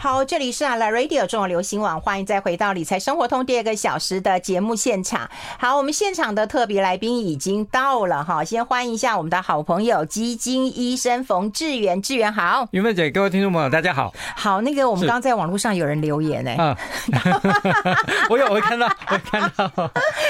好，这里是啊，La Radio 中国流行网，欢迎再回到理财生活通第二个小时的节目现场。好，我们现场的特别来宾已经到了哈，先欢迎一下我们的好朋友基金医生冯志远，志远好，云芬姐，各位听众朋友，大家好。好，那个我们刚刚在网络上有人留言哎、欸，嗯，我有，我看到，我看到，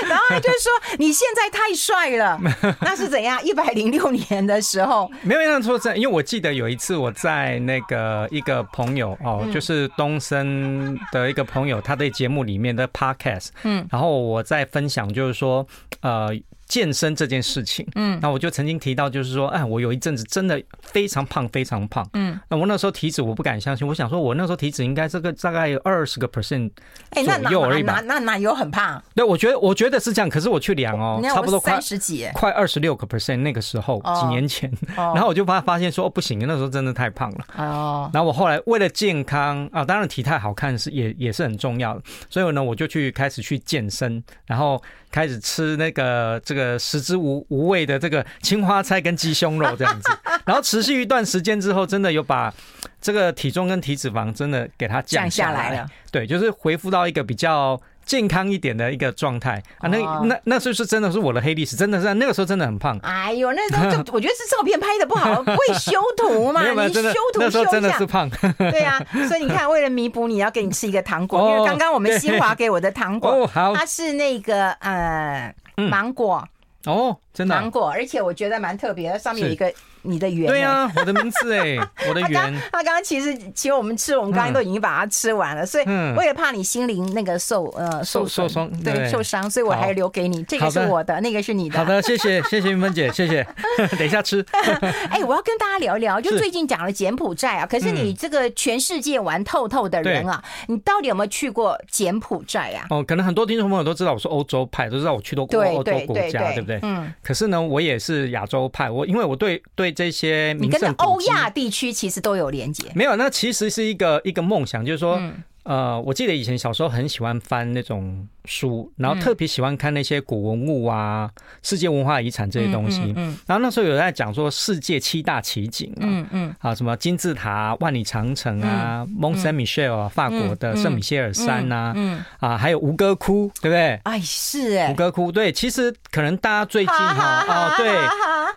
然后他就是说你现在太帅了，那是怎样？一百零六年的时候，没有让错，因为我记得有一次我在那个一个朋友哦。嗯就是东森的一个朋友，他在节目里面的 podcast，嗯，然后我在分享，就是说，呃。健身这件事情，嗯，那我就曾经提到，就是说，哎，我有一阵子真的非常胖，非常胖，嗯，那我那时候体脂我不敢相信，我想说，我那时候体脂应该这个大概有二十个 percent 左右而已吧，那哪有很胖？对，我觉得我觉得是这样，可是我去量哦，差不多快三十几，快二十六个 percent 那个时候几年前，然后我就发发现说，哦，不行，那时候真的太胖了，哦，然后我后来为了健康啊，当然体态好看是也也是很重要的，所以呢，我就去开始去健身，然后。开始吃那个这个食之无无味的这个青花菜跟鸡胸肉这样子，然后持续一段时间之后，真的有把这个体重跟体脂肪真的给它降下来了。对，就是恢复到一个比较。健康一点的一个状态啊，那那那时候是真的是我的黑历史，真的是那个时候真的很胖。哎呦，那时候就 我觉得是照片拍的不好，会修图嘛？你修图那时候真的是胖。对呀，所以你看，为了弥补，你要给你吃一个糖果，因为刚刚我们新华给我的糖果，它是那个呃芒果哦，真的芒果，而且我觉得蛮特别的，上面有一个。你的缘对呀、啊，我的名字哎，我的圆。他刚刚其实请我们吃，我们刚刚都已经把它吃完了，所以我也怕你心灵那个受呃受受伤，对受伤，所以我还留给你。这个是我的，那个是你的。好的，谢谢谢谢云芬姐，谢谢。等一下吃。哎，我要跟大家聊一聊，就最近讲了柬埔寨啊，可是你这个全世界玩透透的人啊，你到底有没有去过柬埔寨啊？哦，可能很多听众朋友都知道我是欧洲派，都知道我去过欧洲国家，对不对？嗯。可是呢，我也是亚洲派，我因为我对对。这些你跟欧亚地区其实都有连接，没有？那其实是一个一个梦想，就是说，嗯、呃，我记得以前小时候很喜欢翻那种。书，然后特别喜欢看那些古文物啊、世界文化遗产这些东西。嗯，然后那时候有在讲说世界七大奇景啊，嗯嗯，啊什么金字塔、万里长城啊、蒙圣米歇尔啊，法国的圣米歇尔山呐，嗯啊，还有吴哥窟，对不对？哎，是哎，吴哥窟，对，其实可能大家最近哈啊，对，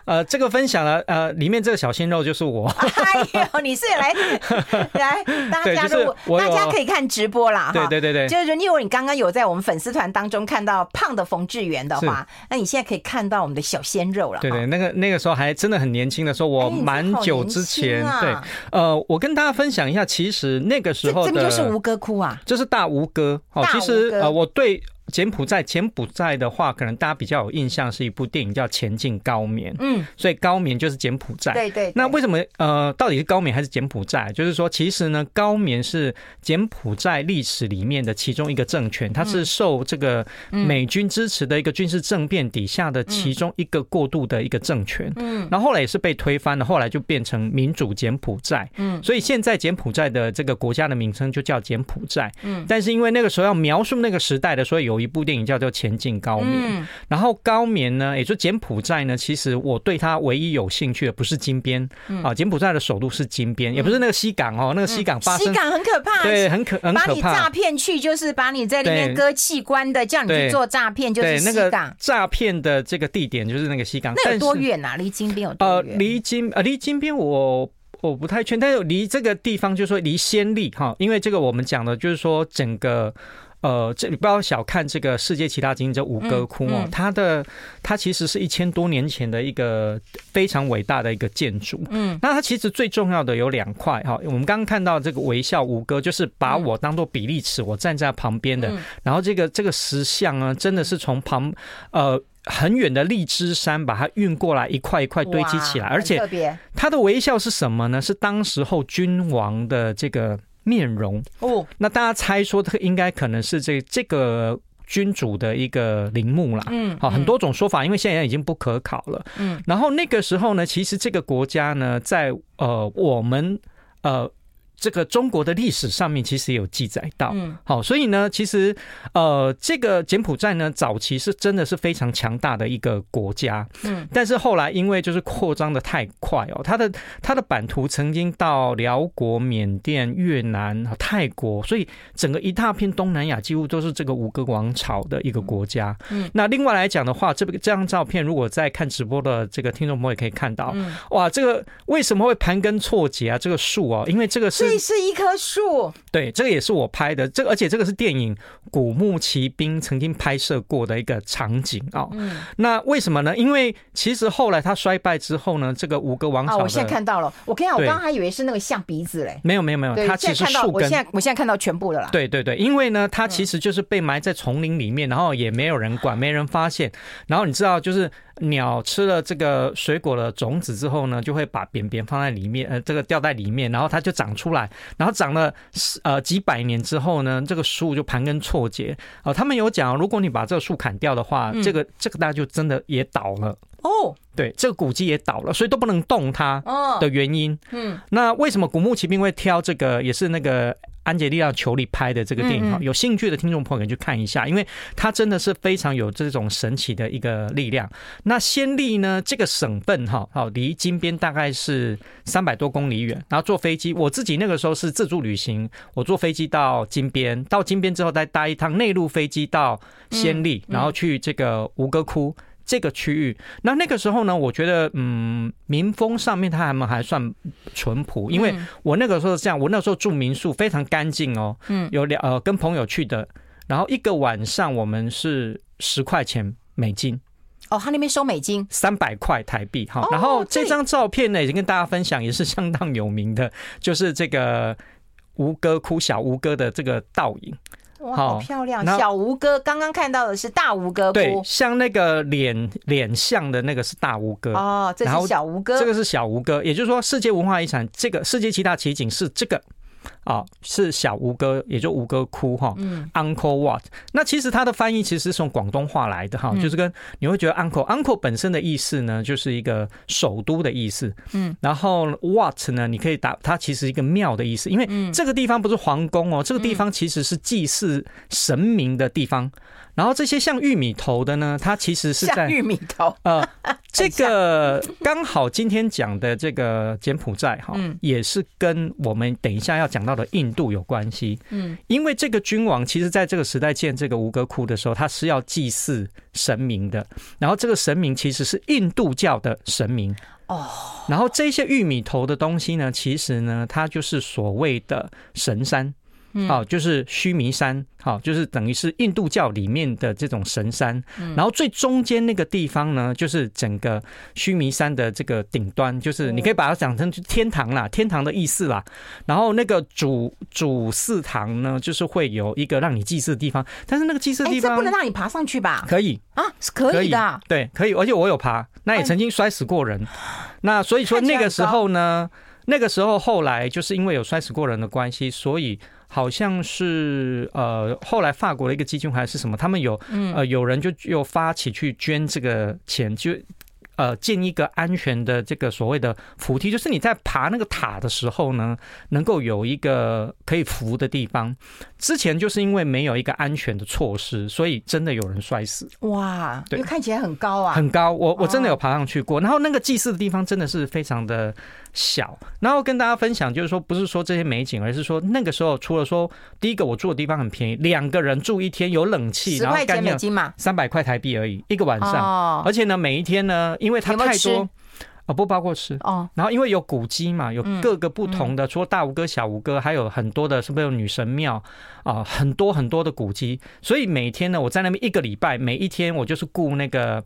呃，这个分享了，呃，里面这个小鲜肉就是我。哎呦，你是来来大家如果 大家可以看直播啦，对对对对，就是因为你刚刚有在我们粉。丝团当中看到胖的冯志源的话，那你现在可以看到我们的小鲜肉了。对对，那个那个时候还真的很年轻的时候，我蛮久之前，对，呃，我跟大家分享一下，其实那个时候的，这就是吴哥窟啊，就是大吴哥。哦，其实呃，我对。柬埔寨，柬埔寨的话，可能大家比较有印象是一部电影叫《前进高棉》，嗯，所以高棉就是柬埔寨。对对。那为什么呃，到底是高棉还是柬埔寨？就是说，其实呢，高棉是柬埔寨历史里面的其中一个政权，它是受这个美军支持的一个军事政变底下的其中一个过渡的一个政权。嗯。然后后来也是被推翻了，后来就变成民主柬埔寨。嗯。所以现在柬埔寨的这个国家的名称就叫柬埔寨。嗯。但是因为那个时候要描述那个时代的，所以有。一部电影叫做《前进高棉》，嗯，然后高棉呢，也就柬埔寨呢，其实我对它唯一有兴趣的不是金边，啊，柬埔寨的首都是金边，也不是那个西港哦，那个西港发生，西港很可怕，对，很可很可怕，把你诈骗去，就是把你在里面割器官的，叫你去做诈骗，就是西港诈骗的这个地点就是那个西港，那有多远啊？离金边有多远？呃，离金呃离金边我我不太确定，但是离这个地方就是说离暹粒哈，因为这个我们讲的就是说整个。呃，这你不要小看这个世界七大奇景这吴哥窟哦，它的它其实是一千多年前的一个非常伟大的一个建筑。嗯，那它其实最重要的有两块哈，我们刚刚看到这个微笑吴哥，就是把我当做比例尺，我站在旁边的。然后这个这个石像啊，真的是从旁呃很远的荔枝山把它运过来，一块一块堆积起来，而且它的微笑是什么呢？是当时候君王的这个。面容哦，那大家猜说这应该可能是这这个君主的一个陵墓啦。嗯，好，很多种说法，因为现在已经不可考了。嗯，然后那个时候呢，其实这个国家呢，在呃我们呃这个中国的历史上面其实也有记载到，嗯，好，所以呢，其实呃，这个柬埔寨呢，早期是真的是非常强大的一个国家，嗯，但是后来因为就是扩张的太快哦，它的它的版图曾经到辽国、缅甸、越南、泰国，所以整个一大片东南亚几乎都是这个五个王朝的一个国家，嗯，那另外来讲的话，这个这张照片，如果在看直播的这个听众朋友也可以看到，哇，这个为什么会盘根错节啊？这个树哦，因为这个是。这是一棵树，对，这个也是我拍的，这个而且这个是电影《古墓奇兵》曾经拍摄过的一个场景啊。嗯，那为什么呢？因为其实后来他衰败之后呢，这个五个王朝，我现在看到了，我跟你讲，我刚刚还以为是那个象鼻子嘞，没有没有没有，它其实树根，我现在我现在看到全部的了。对对对，因为呢，它其实就是被埋在丛林里面，然后也没有人管，没人发现，然后你知道就是。鸟吃了这个水果的种子之后呢，就会把扁扁放在里面，呃，这个吊在里面，然后它就长出来，然后长了呃几百年之后呢，这个树就盘根错节。哦，他们有讲，如果你把这个树砍掉的话，这个这个大家就真的也倒了哦。对，这个古迹也倒了，所以都不能动它的原因。嗯，那为什么古墓奇兵会挑这个？也是那个。安洁莉娜·裘里拍的这个电影哈，有兴趣的听众朋友可以去看一下，因为它真的是非常有这种神奇的一个力量。那暹粒呢，这个省份哈，好离金边大概是三百多公里远，然后坐飞机，我自己那个时候是自助旅行，我坐飞机到金边，到金边之后再搭一趟内陆飞机到暹粒，然后去这个吴哥窟。这个区域，那那个时候呢，我觉得，嗯，民风上面他还们还算淳朴，因为我那个时候是这样，我那时候住民宿非常干净哦，嗯，有两呃跟朋友去的，然后一个晚上我们是十块钱美金，哦，他那边收美金，三百块台币，哈，然后这张照片呢，已经跟大家分享，也是相当有名的，就是这个吴哥窟小吴哥的这个倒影。哇，好漂亮！小吴哥，刚刚看到的是大吴哥窟，对，像那个脸脸像的那个是大吴哥哦，这是小吴哥，这个是小吴哥，也就是说，世界文化遗产这个世界七大奇景是这个。啊、哦，是小吴哥，也就吴哥窟哈。嗯、，Uncle Wat。那其实它的翻译其实是从广东话来的哈，就是跟你会觉得 Angkor，Angkor 本身的意思呢，就是一个首都的意思。嗯，然后 Wat 呢，你可以打它其实一个庙的意思，因为这个地方不是皇宫哦，这个地方其实是祭祀神明的地方。然后这些像玉米头的呢，它其实是在玉米头。呃，这个刚好今天讲的这个柬埔寨哈，也是跟我们等一下要讲到的印度有关系。嗯，因为这个君王其实在这个时代建这个吴哥窟的时候，他是要祭祀神明的。然后这个神明其实是印度教的神明哦。然后这些玉米头的东西呢，其实呢，它就是所谓的神山。好，就是须弥山，好，就是等于是印度教里面的这种神山。然后最中间那个地方呢，就是整个须弥山的这个顶端，就是你可以把它讲成天堂啦，天堂的意思啦。然后那个主主祀堂呢，就是会有一个让你祭祀的地方，但是那个祭祀的地方，这不能让你爬上去吧？可以啊，是可以的，对，可以，而且我有爬，那也曾经摔死过人。那所以说那个时候呢，那个时候后来就是因为有摔死过人的关系，所以。好像是呃，后来法国的一个基金还是什么，他们有呃，有人就又发起去捐这个钱，就呃建一个安全的这个所谓的扶梯，就是你在爬那个塔的时候呢，能够有一个可以扶的地方。之前就是因为没有一个安全的措施，所以真的有人摔死。哇，对，看起来很高啊，很高。我我真的有爬上去过，然后那个祭祀的地方真的是非常的。小，然后跟大家分享，就是说，不是说这些美景，而是说那个时候，除了说第一个我住的地方很便宜，两个人住一天有冷气，十块钱美金嘛，三百块台币而已，一个晚上。而且呢，每一天呢，因为它太多，啊，不包括吃哦。然后因为有古迹嘛，有各个不同的，除了大吴哥、小吴哥，还有很多的，是不是有女神庙啊？很多很多的古迹，所以每天呢，我在那边一个礼拜，每一天我就是雇那个。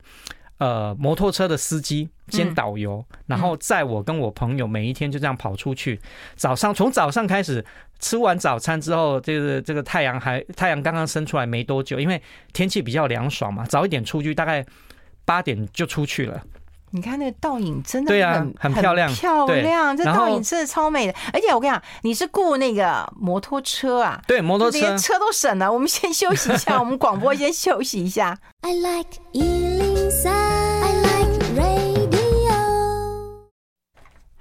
呃，摩托车的司机兼导游，然后载我跟我朋友每一天就这样跑出去。早上从早上开始吃完早餐之后，这个这个太阳还太阳刚刚升出来没多久，因为天气比较凉爽嘛，早一点出去，大概八点就出去了。你看那个倒影真的对啊，很漂亮，漂亮。这倒影真的超美的，而且我跟你讲，你是雇那个摩托车啊？对，摩托车连车都省了。我们先休息一下，我们广播先休息一下。I like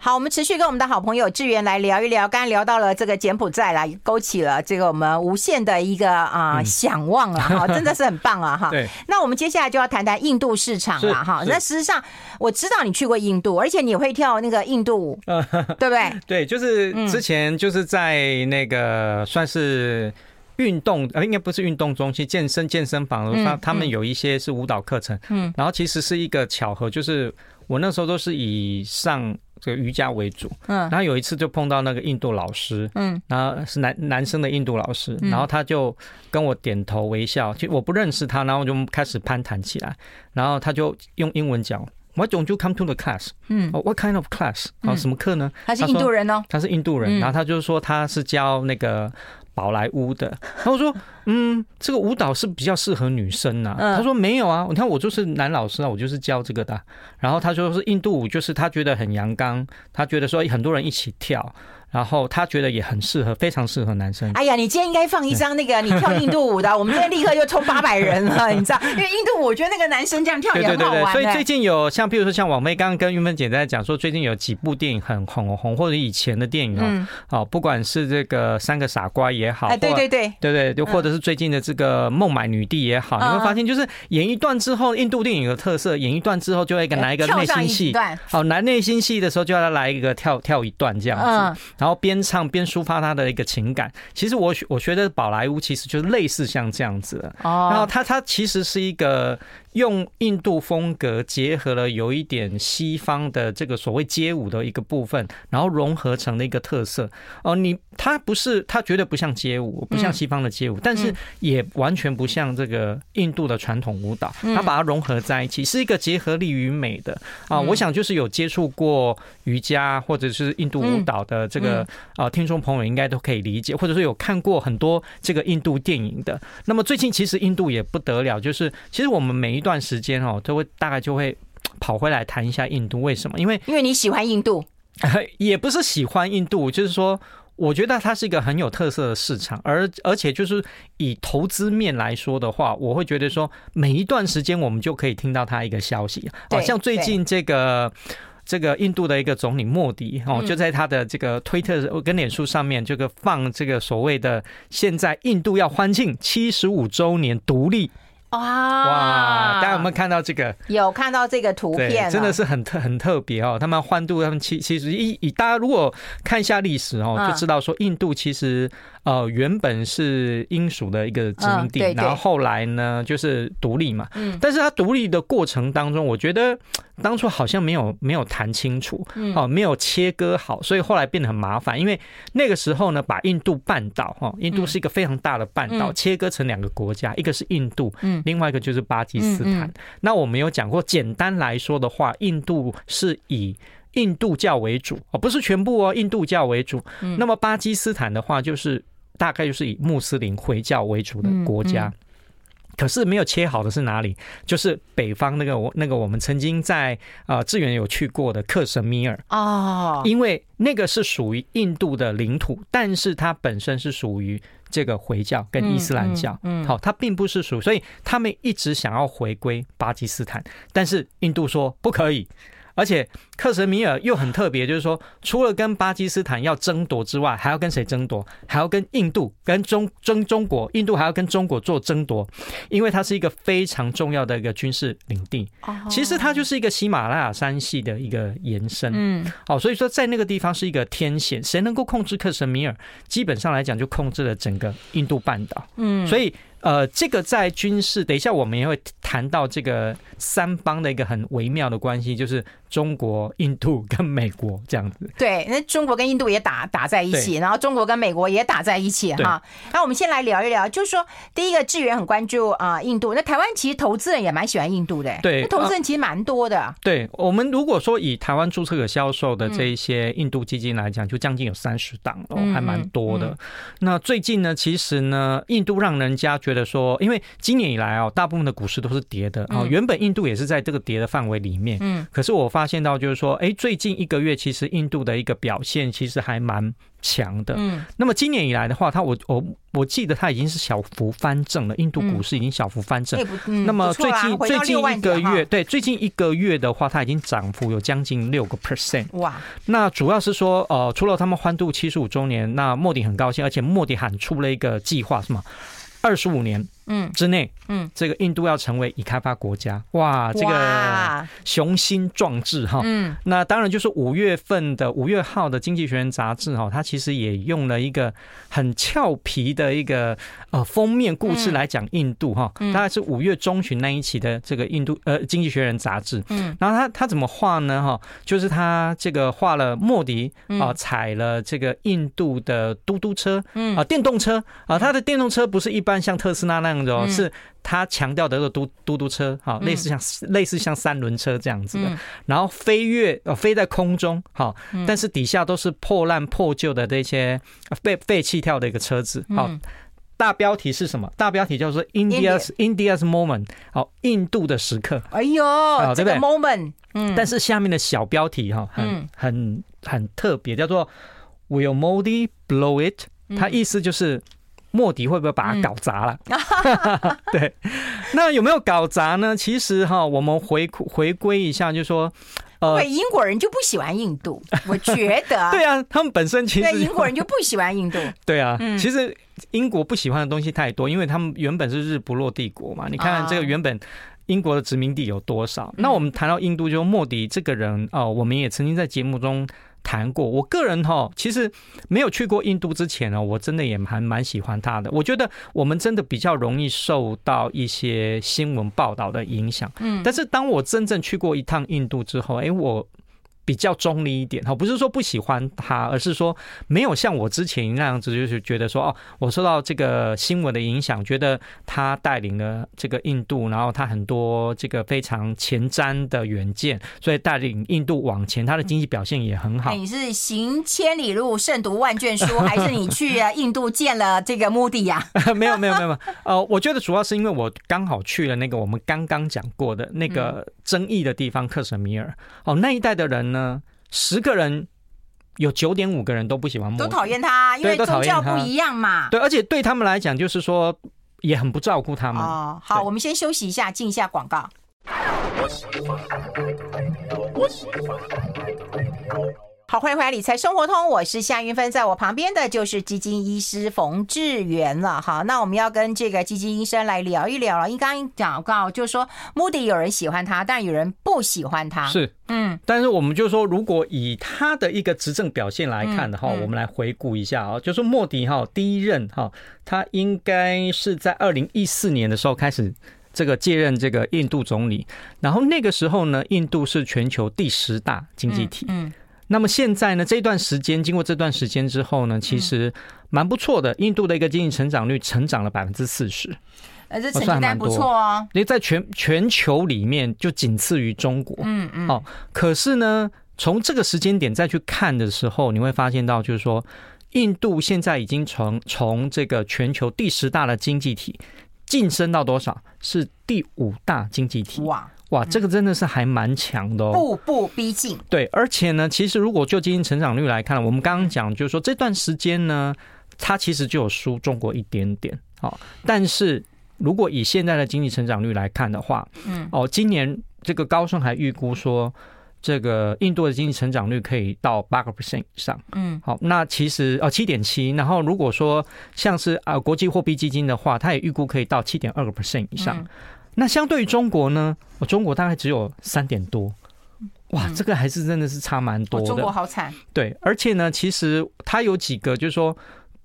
好，我们持续跟我们的好朋友志源来聊一聊。刚刚聊到了这个柬埔寨啦，勾起了这个我们无限的一个啊、呃、想望了哈，真的是很棒啊哈。对。那我们接下来就要谈谈印度市场了哈。那事实上，我知道你去过印度，而且你会跳那个印度舞，对不对？对，就是之前就是在那个算是。运动呃，应该不是运动中心，健身健身房，他他们有一些是舞蹈课程，嗯，然后其实是一个巧合，就是我那时候都是以上这个瑜伽为主，嗯，然后有一次就碰到那个印度老师，嗯，然后是男男生的印度老师，然后他就跟我点头微笑，其实我不认识他，然后就开始攀谈起来，然后他就用英文讲，Why don't you come to the class？嗯，What kind of class？啊，什么课呢？他是印度人哦，他是印度人，然后他就说他是教那个。宝莱坞的，然后我说，嗯，这个舞蹈是比较适合女生呐、啊。他说没有啊，你看我就是男老师啊，我就是教这个的。然后他说是印度舞，就是他觉得很阳刚，他觉得说很多人一起跳。然后他觉得也很适合，非常适合男生。哎呀，你今天应该放一张那个你跳印度舞的，我们今天立刻就抽八百人了，你知道？因为印度舞，我觉得那个男生这样跳也很好玩。对对对，所以最近有像，比如说像网妹刚刚跟云芬姐在讲说，最近有几部电影很红红，或者以前的电影哦，好，不管是这个三个傻瓜也好，哎，对对对，对对，就或者是最近的这个孟买女帝也好，你会发现就是演一段之后，印度电影的特色，演一段之后就会给来一个内心戏，好，来内心戏的时候就要来一个跳跳一段这样子，然后边唱边。抒发他的一个情感，其实我我觉得宝莱坞其实就是类似像这样子的，然后他他其实是一个。用印度风格结合了有一点西方的这个所谓街舞的一个部分，然后融合成了一个特色。哦，你它不是，它绝对不像街舞，不像西方的街舞，但是也完全不像这个印度的传统舞蹈。它把它融合在一起，是一个结合力与美的啊。我想就是有接触过瑜伽或者是印度舞蹈的这个啊听众朋友应该都可以理解，或者是有看过很多这个印度电影的。那么最近其实印度也不得了，就是其实我们每一。段时间哦，都会大概就会 跑回来谈一下印度，为什么？因为因为你喜欢印度，也不是喜欢印度，就是说，我觉得它是一个很有特色的市场，而而且就是以投资面来说的话，我会觉得说，每一段时间我们就可以听到它一个消息，好像最近这个这个印度的一个总理莫迪哦，就在他的这个推特跟脸书上面，这个放这个所谓的现在印度要欢庆七十五周年独立。哇哇！大家有没有看到这个？有看到这个图片，真的是很特很特别哦。他们欢度他们其其实一以大家如果看一下历史哦，就知道说印度其实。呃，原本是英属的一个殖民地，然后后来呢，就是独立嘛。嗯，但是它独立的过程当中，我觉得当初好像没有没有谈清楚，哦，没有切割好，所以后来变得很麻烦。因为那个时候呢，把印度半岛哈，印度是一个非常大的半岛，切割成两个国家，一个是印度，嗯，另外一个就是巴基斯坦。那我们有讲过，简单来说的话，印度是以印度教为主哦，不是全部哦，印度教为主。那么巴基斯坦的话，就是。大概就是以穆斯林回教为主的国家，可是没有切好的是哪里？就是北方那个我那个我们曾经在啊志远有去过的克什米尔。哦，因为那个是属于印度的领土，但是它本身是属于这个回教跟伊斯兰教，嗯，好，它并不是属，所以他们一直想要回归巴基斯坦，但是印度说不可以。而且克什米尔又很特别，就是说，除了跟巴基斯坦要争夺之外，还要跟谁争夺？还要跟印度、跟中争中国，印度还要跟中国做争夺，因为它是一个非常重要的一个军事领地。其实它就是一个喜马拉雅山系的一个延伸。嗯，好，所以说在那个地方是一个天险，谁能够控制克什米尔，基本上来讲就控制了整个印度半岛。嗯，所以。呃，这个在军事，等一下我们也会谈到这个三邦的一个很微妙的关系，就是中国、印度跟美国这样子。对，那中国跟印度也打打在一起，然后中国跟美国也打在一起哈。那我们先来聊一聊，就是说，第一个志源很关注啊印度，那台湾其实投资人也蛮喜欢印度的，对，投资人其实蛮多的。对，我们如果说以台湾注册可销售的这一些印度基金来讲，就将近有三十档哦，还蛮多的。那最近呢，其实呢，印度让人家觉得。的说，因为今年以来啊，大部分的股市都是跌的啊。原本印度也是在这个跌的范围里面，嗯。可是我发现到，就是说，哎，最近一个月其实印度的一个表现其实还蛮强的。嗯，那么今年以来的话，它我我我记得它已经是小幅翻正了，印度股市已经小幅翻正。那么最近最近一个月，对，最近一个月的话，它已经涨幅有将近六个 percent。哇，那主要是说，呃，除了他们欢度七十五周年，那莫迪很高兴，而且莫迪喊出了一个计划，是吗？二十五年。嗯，之内，嗯，这个印度要成为已开发国家，哇，这个雄心壮志哈，嗯，那当然就是五月份的五月号的《经济学人》杂志哈，它其实也用了一个很俏皮的一个呃封面故事来讲印度哈，大概是五月中旬那一期的这个印度呃《经济学人》杂志，嗯，然后他他怎么画呢哈，就是他这个画了莫迪啊踩了这个印度的嘟嘟车，嗯。啊电动车啊，他的电动车不是一般像特斯拉那样。是他强调的这个嘟嘟嘟车，哈，类似像类似像三轮车这样子的，然后飞跃呃飞在空中，哈，但是底下都是破烂破旧的这些废废弃跳的一个车子，好，大标题是什么？大标题叫做 India's India's Moment，好，印度的时刻。哎呦，这个 moment，嗯，但是下面的小标题哈，很很很特别，叫做 Will Modi blow it？它意思就是。莫迪会不会把它搞砸了？嗯、对，那有没有搞砸呢？其实哈，我们回回归一下，就是说，呃，英国人就不喜欢印度，我觉得。对啊，他们本身其实对英国人就不喜欢印度。对啊，其实英国不喜欢的东西太多，因为他们原本是日不落帝国嘛。你看看这个原本英国的殖民地有多少？那我们谈到印度，就莫迪这个人哦，我们也曾经在节目中。谈过，我个人哈，其实没有去过印度之前呢，我真的也还蛮喜欢他的。我觉得我们真的比较容易受到一些新闻报道的影响，嗯，但是当我真正去过一趟印度之后，哎，我。比较中立一点哈，不是说不喜欢他，而是说没有像我之前那样子，就是觉得说哦，我受到这个新闻的影响，觉得他带领了这个印度，然后他很多这个非常前瞻的远见，所以带领印度往前，他的经济表现也很好。你是行千里路，胜读万卷书，还是你去印度见了这个目的呀？没有没有没有，呃，我觉得主要是因为我刚好去了那个我们刚刚讲过的那个争议的地方克什米尔，哦，那一代的人。呢，十个人有九点五个人都不喜欢莫，都讨厌他，因为宗教不一样嘛。对，而且对他们来讲，就是说也很不照顾他们。哦，好，我们先休息一下，进一下广告。好，欢迎回来，理财生活通，我是夏云芬，在我旁边的就是基金医师冯志源了。好，那我们要跟这个基金医生来聊一聊了。因刚刚讲到，就是说莫迪有人喜欢他，但有人不喜欢他。是，嗯，但是我们就说，如果以他的一个执政表现来看的话，我们来回顾一下啊，就是莫迪哈第一任哈，他应该是在二零一四年的时候开始这个接任这个印度总理，然后那个时候呢，印度是全球第十大经济体。嗯。那么现在呢，这段时间经过这段时间之后呢，其实蛮不错的。印度的一个经济成长率成长了百分之四十，呃，这成绩单不错哦。因为在全全球里面就仅次于中国。嗯嗯。哦，可是呢，从这个时间点再去看的时候，你会发现到就是说，印度现在已经从从这个全球第十大的经济体晋升到多少？是第五大经济体。哇。哇，这个真的是还蛮强的哦，步步逼近。对，而且呢，其实如果就经济成长率来看，我们刚刚讲就是说这段时间呢，它其实就有输中国一点点。好，但是如果以现在的经济成长率来看的话，嗯，哦，今年这个高盛还预估说，这个印度的经济成长率可以到八个 percent 以上。嗯，好，那其实哦七点七，然后如果说像是啊国际货币基金的话，它也预估可以到七点二个 percent 以上。那相对于中国呢？我中国大概只有三点多，哇，这个还是真的是差蛮多的。中国好惨。对，而且呢，其实它有几个，就是说，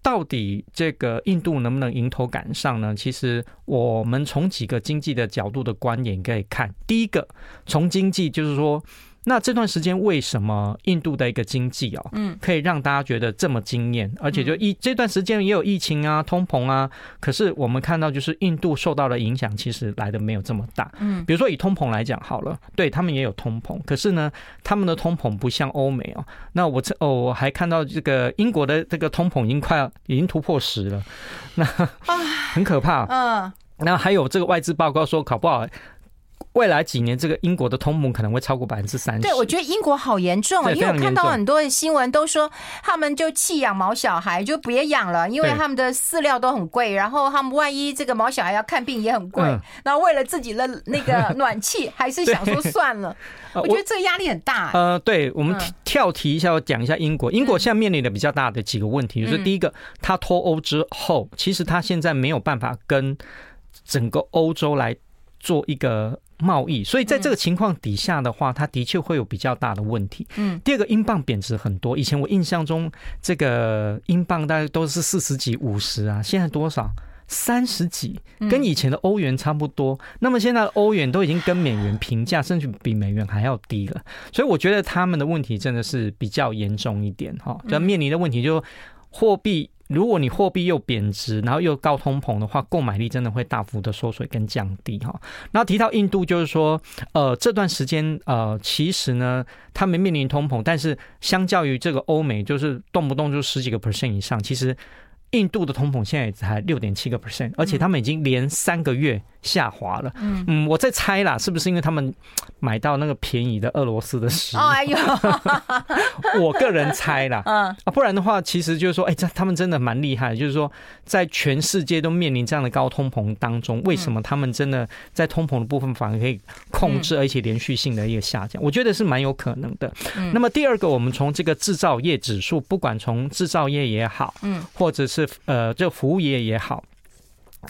到底这个印度能不能迎头赶上呢？其实我们从几个经济的角度的观点可以看。第一个，从经济就是说。那这段时间为什么印度的一个经济哦，嗯，可以让大家觉得这么惊艳？而且就疫这段时间也有疫情啊、通膨啊，可是我们看到就是印度受到的影响其实来的没有这么大。嗯，比如说以通膨来讲好了，对他们也有通膨，可是呢，他们的通膨不像欧美哦。那我这哦，我还看到这个英国的这个通膨已经快要已经突破十了，那 很可怕。嗯，那还有这个外资报告说，搞不好。未来几年，这个英国的通膨可能会超过百分之三十。对，我觉得英国好严重啊，因为我看到很多的新闻都说，他们就弃养毛小孩，就别养了，因为他们的饲料都很贵，然后他们万一这个毛小孩要看病也很贵，然后为了自己的那个暖气，还是想说算了。我觉得这个压力很大。呃，对，我们跳题一下，我讲一下英国。英国现在面临的比较大的几个问题，就是第一个，他脱欧之后，其实他现在没有办法跟整个欧洲来做一个。贸易，所以在这个情况底下的话，它的确会有比较大的问题。嗯，第二个，英镑贬值很多。以前我印象中，这个英镑大概都是四十几、五十啊，现在多少？三十几，跟以前的欧元差不多。那么现在的欧元都已经跟美元平价，甚至比美元还要低了。所以我觉得他们的问题真的是比较严重一点哈。就面临的问题就货币。如果你货币又贬值，然后又高通膨的话，购买力真的会大幅的缩水跟降低哈。然后提到印度，就是说，呃，这段时间呃，其实呢，他们面临通膨，但是相较于这个欧美，就是动不动就十几个 percent 以上，其实。印度的通膨现在才六点七个 percent，而且他们已经连三个月下滑了。嗯嗯，我在猜啦，是不是因为他们买到那个便宜的俄罗斯的石油？哎呦，我个人猜啦。嗯啊，不然的话，其实就是说，哎，这他们真的蛮厉害。就是说，在全世界都面临这样的高通膨当中，为什么他们真的在通膨的部分反而可以控制，而且连续性的一个下降？我觉得是蛮有可能的。那么第二个，我们从这个制造业指数，不管从制造业也好，嗯，或者是呃，这服务业也好。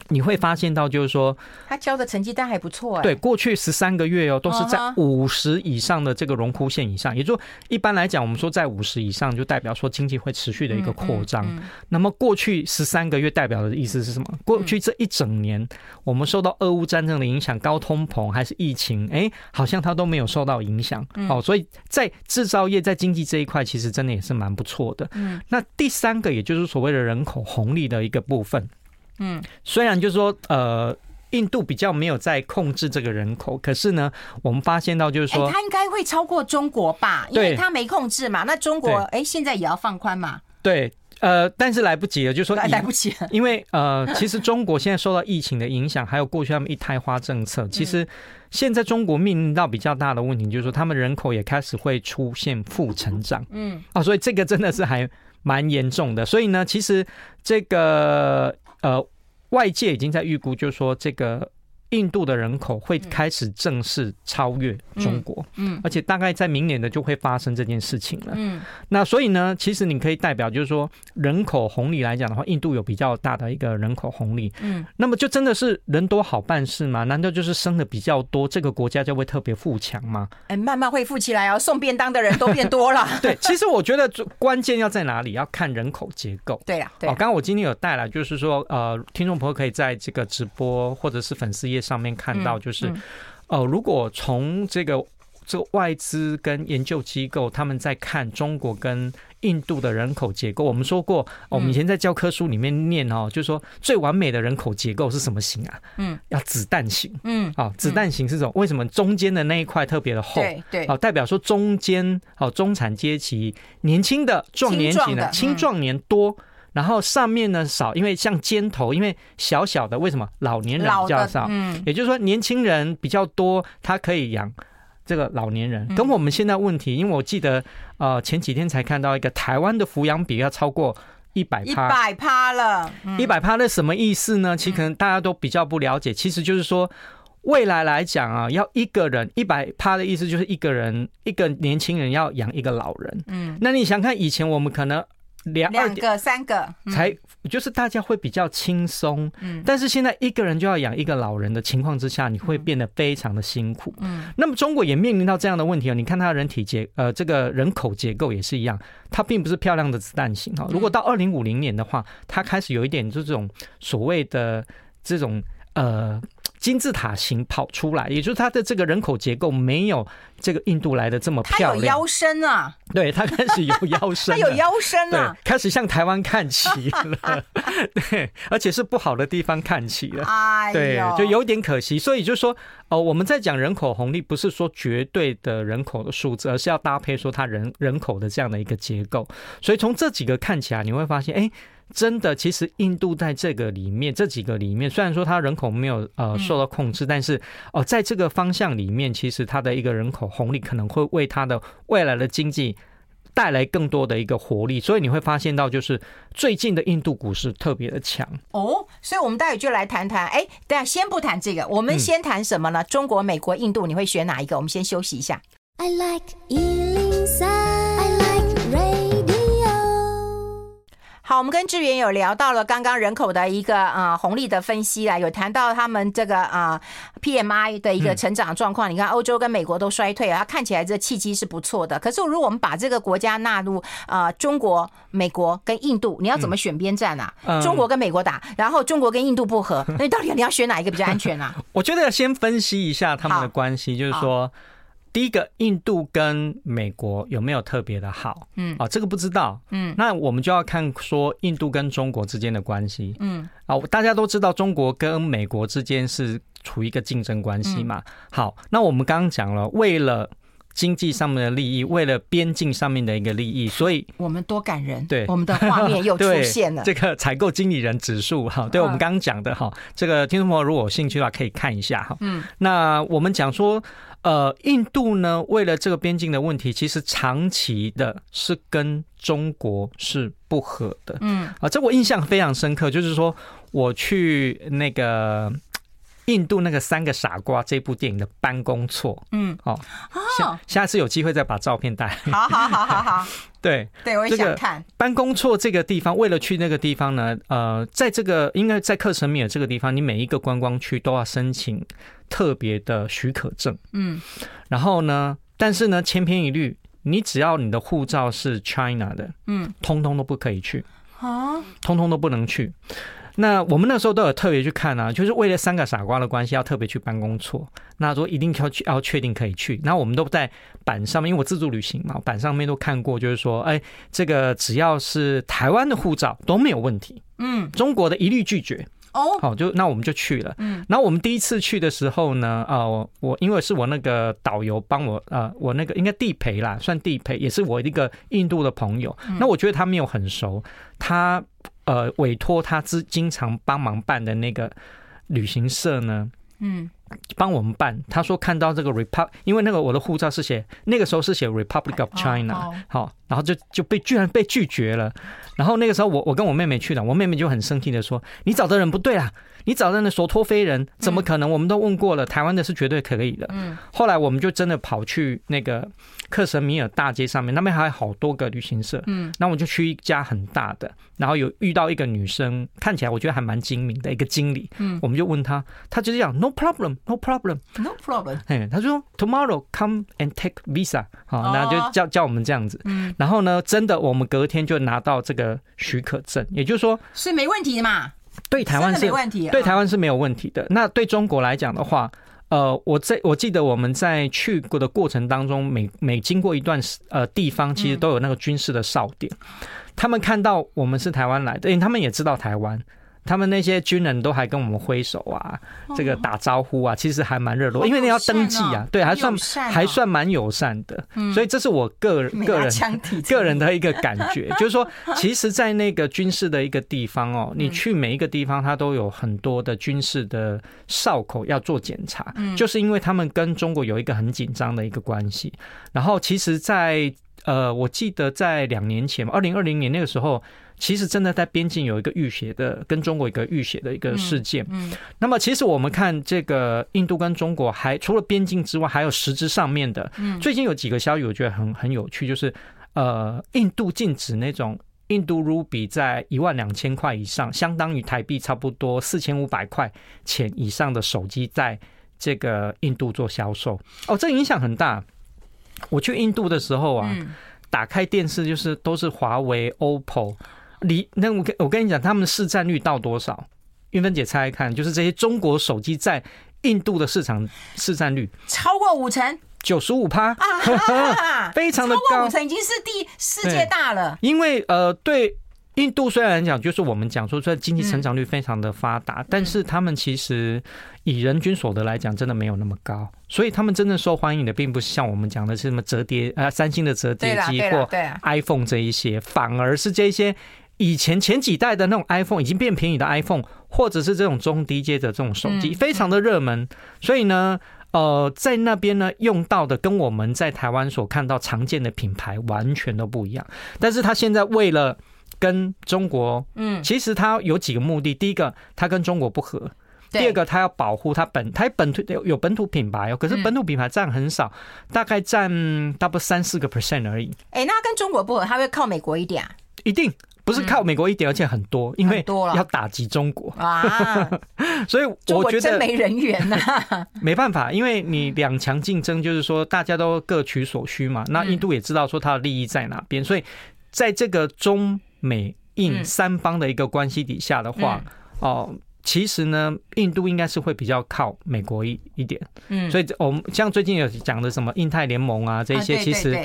你会发现到，就是说，他交的成绩单还不错哎。对，过去十三个月哦，都是在五十以上的这个荣枯线以上。也就一般来讲，我们说在五十以上，就代表说经济会持续的一个扩张。那么过去十三个月代表的意思是什么？过去这一整年，我们受到俄乌战争的影响，高通膨还是疫情，哎，好像它都没有受到影响。哦，所以在制造业在经济这一块，其实真的也是蛮不错的。嗯。那第三个，也就是所谓的人口红利的一个部分。嗯，虽然就是说，呃，印度比较没有在控制这个人口，可是呢，我们发现到就是说，他应该会超过中国吧？因为他没控制嘛。那中国，哎，现在也要放宽嘛？对，呃，但是来不及了，就是说来不及了，因为呃，其实中国现在受到疫情的影响，还有过去他们一胎化政策，其实现在中国面临到比较大的问题，就是说他们人口也开始会出现负成长。嗯，啊，所以这个真的是还蛮严重的。所以呢，其实这个。呃，外界已经在预估，就是说这个。印度的人口会开始正式超越中国，嗯，而且大概在明年的就会发生这件事情了，嗯，那所以呢，其实你可以代表就是说人口红利来讲的话，印度有比较大的一个人口红利，嗯，那么就真的是人多好办事吗？难道就是生的比较多，这个国家就会特别富强吗？哎，慢慢会富起来哦，送便当的人都变多了。对，其实我觉得关键要在哪里？要看人口结构。对呀，对。哦，刚刚我今天有带来，就是说呃，听众朋友可以在这个直播或者是粉丝页。上面看到就是，呃，如果从这个这个外资跟研究机构他们在看中国跟印度的人口结构，我们说过，我们以前在教科书里面念哦，就是说最完美的人口结构是什么型啊？嗯，要子弹型。嗯，哦，子弹型是这种，为什么中间的那一块特别的厚？对对，好，代表说中间哦中产阶级年轻的壮年型的青壮年多。然后上面呢少，因为像尖头，因为小小的，为什么老年人比较少？嗯，也就是说年轻人比较多，他可以养这个老年人。跟我们现在问题，因为我记得呃前几天才看到一个台湾的抚养比要超过一百趴，一百趴了，一百趴的什么意思呢？其实可能大家都比较不了解，其实就是说未来来讲啊，要一个人一百趴的意思就是一个人一个年轻人要养一个老人。嗯，那你想看以前我们可能。两两个三个才就是大家会比较轻松，嗯，但是现在一个人就要养一个老人的情况之下，你会变得非常的辛苦，嗯。那么中国也面临到这样的问题哦，你看它的人体结呃这个人口结构也是一样，它并不是漂亮的子弹型哈。如果到二零五零年的话，它开始有一点这种所谓的这种呃。金字塔形跑出来，也就是它的这个人口结构没有这个印度来的这么漂亮。它有腰身啊，对，它开始有腰身，它有腰身啊，开始向台湾看齐了，对，而且是不好的地方看齐了，哎，对，就有点可惜。所以就是说，哦，我们在讲人口红利，不是说绝对的人口的数字，而是要搭配说它人人口的这样的一个结构。所以从这几个看起来，你会发现，哎。真的，其实印度在这个里面，这几个里面，虽然说它人口没有呃受到控制，但是哦、呃，在这个方向里面，其实它的一个人口红利可能会为它的未来的经济带来更多的一个活力。所以你会发现到，就是最近的印度股市特别的强哦。所以我们待会就来谈谈。哎，等下先不谈这个，我们先谈什么呢？嗯、中国、美国、印度，你会选哪一个？我们先休息一下。I like 好，我们跟志源有聊到了刚刚人口的一个啊、呃、红利的分析啦，有谈到他们这个啊、呃、PMI 的一个成长状况。嗯、你看欧洲跟美国都衰退啊，它看起来这契机是不错的。可是如果我们把这个国家纳入啊、呃、中国、美国跟印度，你要怎么选边站啊？嗯、中国跟美国打，然后中国跟印度不和，那 你到底你要选哪一个比较安全啊？我觉得要先分析一下他们的关系，就是说。第一个，印度跟美国有没有特别的好？嗯，啊，这个不知道。嗯，那我们就要看说印度跟中国之间的关系。嗯，啊，大家都知道中国跟美国之间是处于一个竞争关系嘛。好，那我们刚刚讲了，为了经济上面的利益，为了边境上面的一个利益，所以我们多感人。对，我们的画面又 出现了。这个采购经理人指数，哈，对我们刚刚讲的哈，这个听众朋友如果有兴趣的话，可以看一下哈。嗯，那我们讲说。呃，印度呢，为了这个边境的问题，其实长期的是跟中国是不合的。嗯，啊，这我印象非常深刻，就是说我去那个印度那个三个傻瓜这部电影的班公错。嗯，哦，下下次有机会再把照片带。好好好好好。对对，我也想看班公错这个地方。为了去那个地方呢，呃，在这个应该在克什米尔这个地方，你每一个观光区都要申请。特别的许可证，嗯，然后呢，但是呢，千篇一律，你只要你的护照是 China 的，嗯，通通都不可以去，啊，通通都不能去。那我们那时候都有特别去看啊，就是为了三个傻瓜的关系，要特别去办公错。那说一定要去，要确定可以去。然后我们都在板上面，因为我自助旅行嘛，板上面都看过，就是说，哎，这个只要是台湾的护照都没有问题，嗯，中国的一律拒绝。哦，好，就那我们就去了。嗯，然后我们第一次去的时候呢，啊、呃，我因为是我那个导游帮我，呃，我那个应该地陪啦，算地陪，也是我一个印度的朋友。那我觉得他没有很熟，他呃委托他之经常帮忙办的那个旅行社呢，嗯。帮我们办，他说看到这个 Republic，因为那个我的护照是写那个时候是写 Republic of China，好，然后就就被居然被拒绝了。然后那个时候我我跟我妹妹去了，我妹妹就很生气的说：“你找的人不对啊，你找的那索托非人，怎么可能？我们都问过了，台湾的是绝对可以的。”嗯，后来我们就真的跑去那个克什米尔大街上面，那边还有好多个旅行社。嗯，那我就去一家很大的，然后有遇到一个女生，看起来我觉得还蛮精明的一个经理。嗯，我们就问她，她就是讲 “No problem”。No problem, no problem。哎，他说 Tomorrow come and take visa，好，那就叫叫我们这样子。嗯，然后呢，真的，我们隔天就拿到这个许可证，也就是说是没问题的嘛。对台湾是没问题，对台湾是没有问题的。那对中国来讲的话，呃，我在我记得我们在去过的过程当中，每每经过一段呃地方，其实都有那个军事的哨点，他们看到我们是台湾来的，因为他们也知道台湾。他们那些军人都还跟我们挥手啊，这个打招呼啊，其实还蛮热络，因为你要登记啊，对，还算还算蛮友善的，所以这是我个人个人个人的一个感觉，就是说，其实，在那个军事的一个地方哦，你去每一个地方，它都有很多的军事的哨口要做检查，就是因为他们跟中国有一个很紧张的一个关系。然后，其实，在呃，我记得在两年前，二零二零年那个时候。其实真的在边境有一个浴血的，跟中国一个浴血的一个事件。嗯，那么其实我们看这个印度跟中国，还除了边境之外，还有实质上面的。嗯，最近有几个消息，我觉得很很有趣，就是呃，印度禁止那种印度卢比在一万两千块以上，相当于台币差不多四千五百块钱以上的手机，在这个印度做销售。哦，这影响很大。我去印度的时候啊，打开电视就是都是华为、OPPO。你那我跟我跟你讲，他们的市占率到多少？云芬姐猜一看，就是这些中国手机在印度的市场市占率超过五成，九十五趴啊，非常的高，超过五成已经是第世界大了。因为呃，对。印度虽然讲，就是我们讲说，说经济成长率非常的发达，但是他们其实以人均所得来讲，真的没有那么高。所以他们真正受欢迎的，并不是像我们讲的是什么折叠啊，三星的折叠机或 iPhone 这一些，反而是这些以前前几代的那种 iPhone 已经变便宜的 iPhone，或者是这种中低阶的这种手机，非常的热门。所以呢，呃，在那边呢用到的跟我们在台湾所看到常见的品牌完全都不一样。但是他现在为了跟中国，嗯，其实他有几个目的。第一个，他跟中国不合。第二个，他要保护他本，他本土有有本土品牌哦，可是本土品牌占很少，大概占大不三四个 percent 而已。哎，那跟中国不合，他会靠美国一点啊？一定不是靠美国一点，而且很多，因为要打击中国啊。所以我觉得真没人缘呐。没办法，因为你两强竞争，就是说大家都各取所需嘛。那印度也知道说它的利益在哪边，所以在这个中美印三方的一个关系底下的话，哦。其实呢，印度应该是会比较靠美国一一点，嗯，所以我们像最近有讲的什么印太联盟啊，这些其实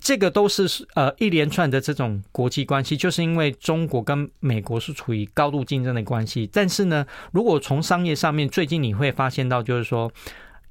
这个都是呃一连串的这种国际关系，就是因为中国跟美国是处于高度竞争的关系。但是呢，如果从商业上面，最近你会发现到就是说。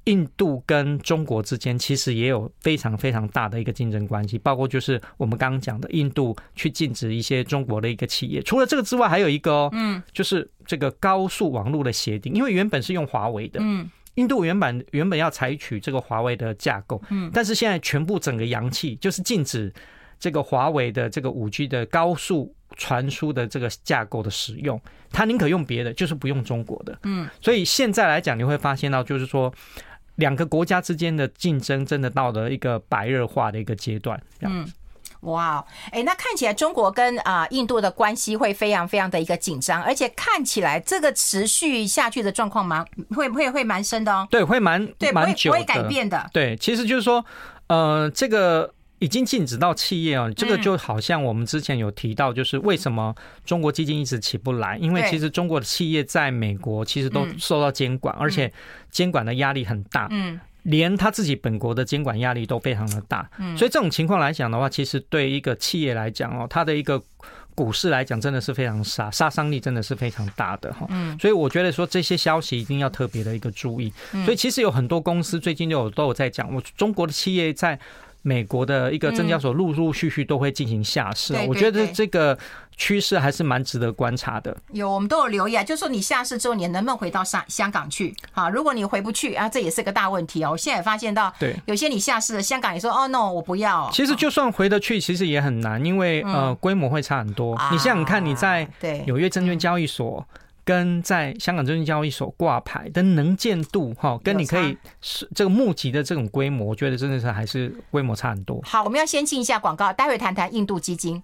印度跟中国之间其实也有非常非常大的一个竞争关系，包括就是我们刚刚讲的印度去禁止一些中国的一个企业。除了这个之外，还有一个哦，嗯，就是这个高速网络的协定，因为原本是用华为的，嗯，印度原本原本要采取这个华为的架构，嗯，但是现在全部整个洋气，就是禁止这个华为的这个五 G 的高速传输的这个架构的使用，他宁可用别的，就是不用中国的，嗯，所以现在来讲，你会发现到就是说。两个国家之间的竞争真的到了一个白热化的一个阶段。嗯，哇，哎，那看起来中国跟啊印度的关系会非常非常的一个紧张，而且看起来这个持续下去的状况蛮会会会蛮深的哦。对，会蛮对蛮久的，不会改变的。对，其实就是说，呃，这个。已经禁止到企业哦，这个就好像我们之前有提到，就是为什么中国基金一直起不来，因为其实中国的企业在美国其实都受到监管，而且监管的压力很大，嗯，连他自己本国的监管压力都非常的大，嗯，所以这种情况来讲的话，其实对一个企业来讲哦，它的一个股市来讲真的是非常杀杀伤力，真的是非常大的哈，嗯，所以我觉得说这些消息一定要特别的一个注意，所以其实有很多公司最近就有都有在讲，我中国的企业在。美国的一个证交所陆陆续续都会进行下市，我觉得这个趋势还是蛮值得观察的。有，我们都有留意啊，就是说你下市之后，你能不能回到香香港去？好，如果你回不去啊，这也是个大问题哦。我现在也发现到，对，有些你下市了，香港也说哦，no，我不要。其实就算回得去，其实也很难，因为呃，规模会差很多。你想想看，你在纽约证券交易所。跟在香港证券交易所挂牌的能见度哈，跟你可以是这个募集的这种规模，我觉得真的是还是规模差很多。好，我们要先进一下广告，待会谈谈印度基金。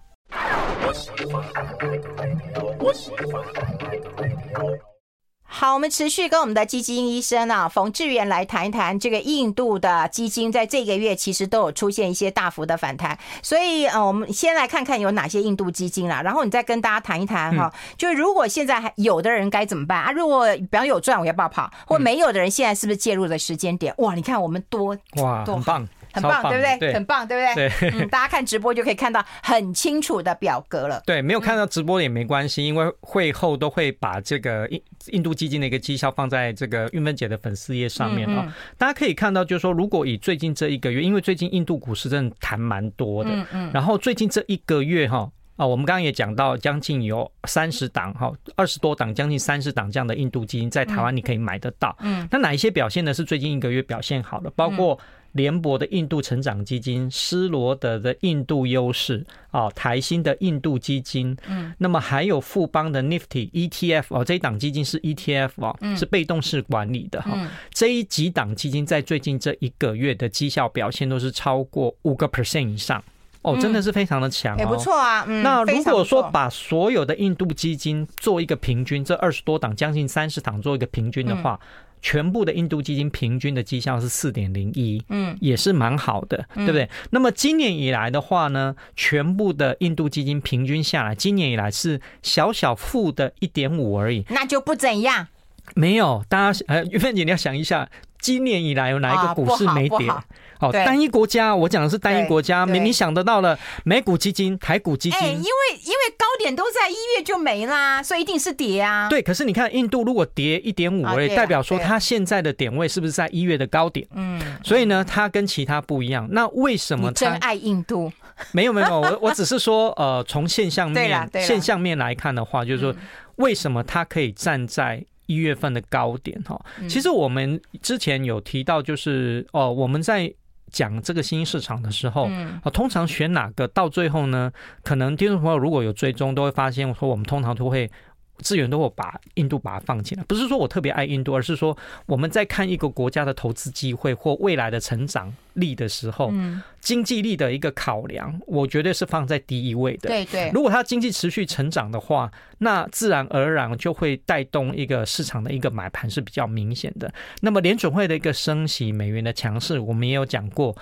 好，我们持续跟我们的基金医生啊，冯志远来谈一谈这个印度的基金，在这个月其实都有出现一些大幅的反弹。所以呃，我们先来看看有哪些印度基金啦，然后你再跟大家谈一谈哈。就如果现在还有的人该怎么办啊？如果比方有赚，我要不要跑？或没有的人现在是不是介入的时间点？哇，你看我们多哇，多棒。很棒，对不对？对很棒，对不对？对，嗯，大家看直播就可以看到很清楚的表格了。对，没有看到直播也没关系，因为会后都会把这个印印度基金的一个绩效放在这个韵芬姐的粉丝页上面啊。大家可以看到，就是说，如果以最近这一个月，因为最近印度股市真的谈蛮多的，嗯嗯，然后最近这一个月哈啊，我们刚刚也讲到，将近有三十档哈，二十多档，将近三十档这样的印度基金在台湾你可以买得到。嗯，那哪一些表现呢？是最近一个月表现好的，包括。联博的印度成长基金、施罗德的印度优势啊，台新的印度基金，嗯，那么还有富邦的 Nifty ETF 哦，这一档基金是 ETF 哦，是被动式管理的哈，这一几档基金在最近这一个月的绩效表现都是超过五个 percent 以上哦，真的是非常的强，也不错啊。那如果说把所有的印度基金做一个平均，这二十多档将近三十档做一个平均的话。全部的印度基金平均的绩效是四点零一，嗯，也是蛮好的，对不对？那么今年以来的话呢，全部的印度基金平均下来，今年以来是小小负的一点五而已，那就不怎样。没有，大家呃，玉芬姐你要想一下，今年以来有哪一个股市没跌？好，单一国家，我讲的是单一国家，你你想得到了，美股基金、台股基金，哎，因为因为高点都在一月就没啦，所以一定是跌啊。对，可是你看印度如果跌一点五，哎，代表说它现在的点位是不是在一月的高点？嗯，所以呢，它跟其他不一样。那为什么？真爱印度。没有没有，我 我只是说，呃，从现象面现象面来看的话，就是说，为什么它可以站在一月份的高点？哈，其实我们之前有提到，就是哦，我们在讲这个新兴市场的时候，通常选哪个到最后呢？可能听众朋友如果有追踪，都会发现说，我们通常都会。资源都会把印度把它放进来，不是说我特别爱印度，而是说我们在看一个国家的投资机会或未来的成长力的时候，嗯经济力的一个考量，我绝对是放在第一位的。对对，如果它经济持续成长的话，那自然而然就会带动一个市场的一个买盘是比较明显的。那么联准会的一个升息，美元的强势，我们也有讲过。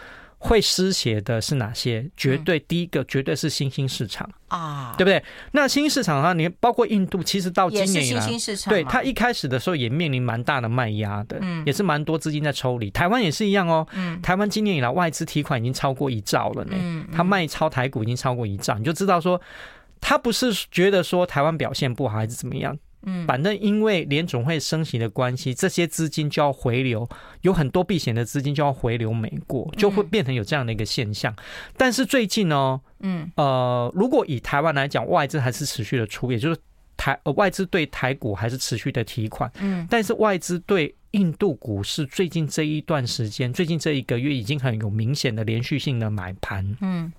会失血的是哪些？绝对第一个绝对是新兴市场啊，对不对？那新兴市场的话，你包括印度，其实到今年以来，对它一开始的时候也面临蛮大的卖压的，也是蛮多资金在抽离。台湾也是一样哦，台湾今年以来外资提款已经超过一兆了呢，它卖超台股已经超过一兆，你就知道说，他不是觉得说台湾表现不好还是怎么样。嗯，反正因为联总会升息的关系，这些资金就要回流，有很多避险的资金就要回流美国，就会变成有这样的一个现象。但是最近呢，嗯，呃，如果以台湾来讲，外资还是持续的出，也就是台外资对台股还是持续的提款，嗯，但是外资对印度股市最近这一段时间，最近这一个月已经很有明显的连续性的买盘，嗯。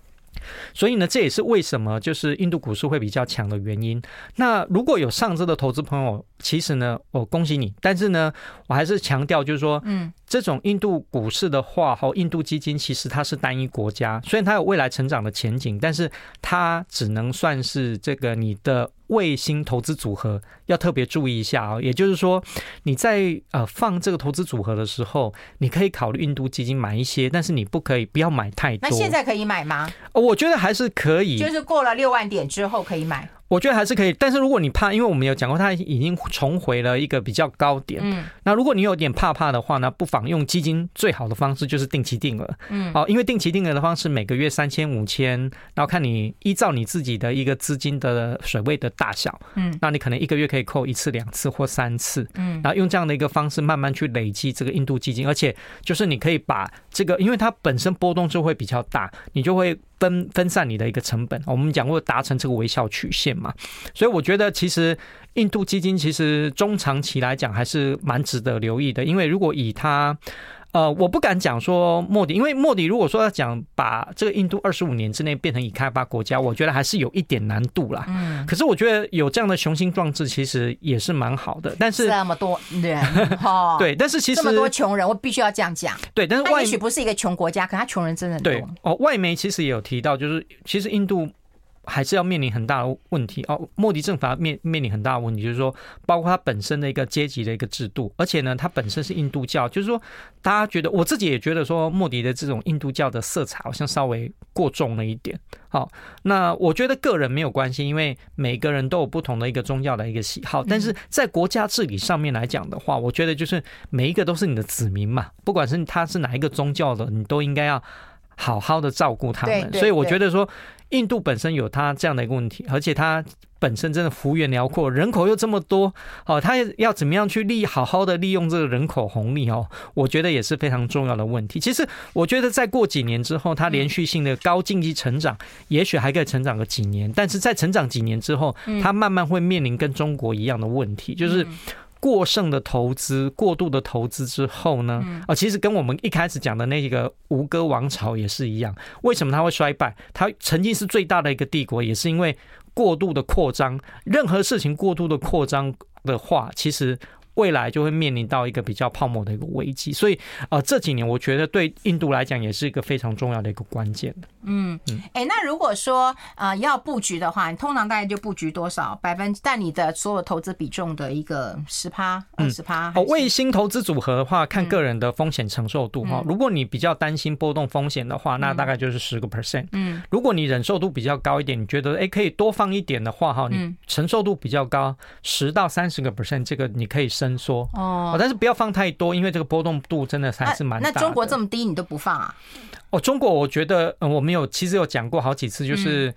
所以呢，这也是为什么就是印度股市会比较强的原因。那如果有上车的投资朋友，其实呢，我恭喜你。但是呢，我还是强调，就是说，嗯，这种印度股市的话，和印度基金其实它是单一国家，虽然它有未来成长的前景，但是它只能算是这个你的。卫星投资组合要特别注意一下啊，也就是说，你在呃放这个投资组合的时候，你可以考虑印度基金买一些，但是你不可以不要买太多。那现在可以买吗？我觉得还是可以，就是过了六万点之后可以买。我觉得还是可以，但是如果你怕，因为我们有讲过，它已经重回了一个比较高点。嗯，那如果你有点怕怕的话呢，不妨用基金最好的方式就是定期定额。嗯，好，因为定期定额的方式每个月三千五千，然后看你依照你自己的一个资金的水位的大小，嗯，那你可能一个月可以扣一次、两次或三次。嗯，然后用这样的一个方式慢慢去累积这个印度基金，而且就是你可以把这个，因为它本身波动就会比较大，你就会。分分散你的一个成本，我们讲过达成这个微笑曲线嘛，所以我觉得其实印度基金其实中长期来讲还是蛮值得留意的，因为如果以它。呃，我不敢讲说莫迪，因为莫迪如果说要讲把这个印度二十五年之内变成已开发国家，我觉得还是有一点难度啦。嗯，可是我觉得有这样的雄心壮志，其实也是蛮好的。但是这么多人 哈，对，但是其实这么多穷人，我必须要这样讲。对，但是外也许不是一个穷国家，可他穷人真的很多。对哦，外媒其实也有提到，就是其实印度。还是要面临很大的问题哦。莫迪政府面面临很大的问题，就是说，包括它本身的一个阶级的一个制度，而且呢，它本身是印度教，就是说，大家觉得，我自己也觉得说，莫迪的这种印度教的色彩好像稍微过重了一点。好，那我觉得个人没有关系，因为每个人都有不同的一个宗教的一个喜好，但是在国家治理上面来讲的话，我觉得就是每一个都是你的子民嘛，不管是他是哪一个宗教的，你都应该要好好的照顾他们。所以我觉得说。印度本身有它这样的一个问题，而且它本身真的幅员辽阔，人口又这么多，哦，它要怎么样去利好好的利用这个人口红利哦？我觉得也是非常重要的问题。其实我觉得再过几年之后，它连续性的高经济成长，也许还可以成长个几年，但是在成长几年之后，它慢慢会面临跟中国一样的问题，就是。过剩的投资、过度的投资之后呢？啊，其实跟我们一开始讲的那个吴哥王朝也是一样。为什么它会衰败？它曾经是最大的一个帝国，也是因为过度的扩张。任何事情过度的扩张的话，其实。未来就会面临到一个比较泡沫的一个危机，所以呃这几年我觉得对印度来讲也是一个非常重要的一个关键。嗯嗯，哎、欸，那如果说呃要布局的话，你通常大概就布局多少百分？但你的所有投资比重的一个十趴、二十趴？哦，卫星投资组合的话，看个人的风险承受度哈。如果你比较担心波动风险的话，那大概就是十个 percent。嗯，如果你忍受度比较高一点，你觉得哎、欸、可以多放一点的话哈，你承受度比较高，十到三十个 percent，这个你可以。伸缩哦，但是不要放太多，因为这个波动度真的还是蛮。那中国这么低，你都不放啊？哦，中国我觉得，嗯，我们有其实有讲过好几次，就是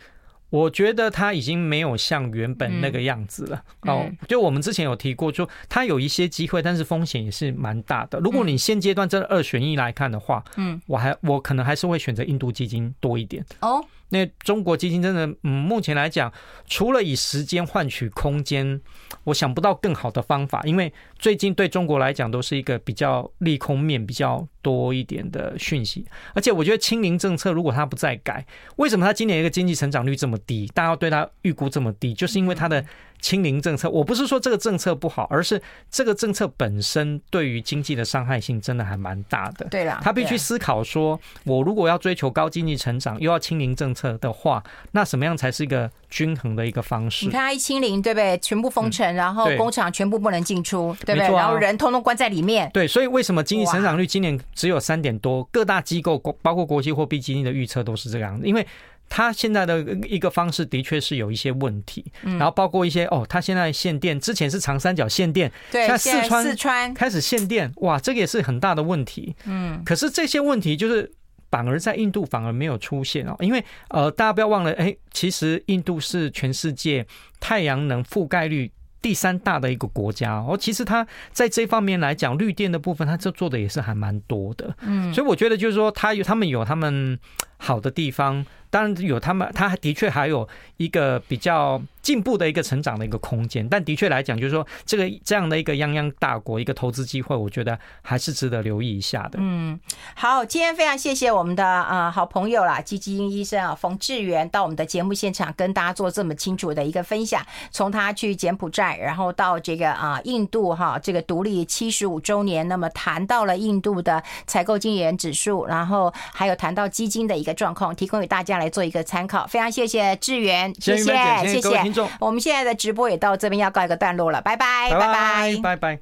我觉得它已经没有像原本那个样子了。哦，就我们之前有提过，就它有一些机会，但是风险也是蛮大的。如果你现阶段真的二选一来看的话，嗯，我还我可能还是会选择印度基金多一点。哦。那中国基金真的，嗯，目前来讲，除了以时间换取空间，我想不到更好的方法。因为最近对中国来讲，都是一个比较利空面比较多一点的讯息。而且我觉得清零政策如果它不再改，为什么它今年一个经济成长率这么低？大家对它预估这么低，就是因为它的。清零政策，我不是说这个政策不好，而是这个政策本身对于经济的伤害性真的还蛮大的。对啦，他必须思考说，我如果要追求高经济成长，又要清零政策的话，那什么样才是一个均衡的一个方式？你看他一清零，对不对？全部封城，然后工厂全部不能进出，对不对？然后人通通关在里面。对，所以为什么经济成长率今年只有三点多？各大机构，包括国际货币基金的预测都是这个样子，因为。他现在的一个方式的确是有一些问题，然后包括一些哦，他现在限电，之前是长三角限电，对，现在四川四川开始限电，哇，这个也是很大的问题。嗯，可是这些问题就是反而在印度反而没有出现哦，因为呃，大家不要忘了，哎，其实印度是全世界太阳能覆盖率第三大的一个国家哦，其实它在这方面来讲，绿电的部分，它这做的也是还蛮多的。嗯，所以我觉得就是说，他有他们有他们好的地方。当然有他们，他还的确还有一个比较进步的一个成长的一个空间。但的确来讲，就是说这个这样的一个泱泱大国，一个投资机会，我觉得还是值得留意一下的。嗯，好，今天非常谢谢我们的啊好朋友啦，基金医生啊冯志源到我们的节目现场跟大家做这么清楚的一个分享。从他去柬埔寨，然后到这个啊印度哈这个独立七十五周年，那么谈到了印度的采购经理人指数，然后还有谈到基金的一个状况，提供给大家。来做一个参考，非常谢谢志远，谢谢谢谢，谢谢。我们现在的直播也到这边要告一个段落了，拜拜，拜拜，拜拜。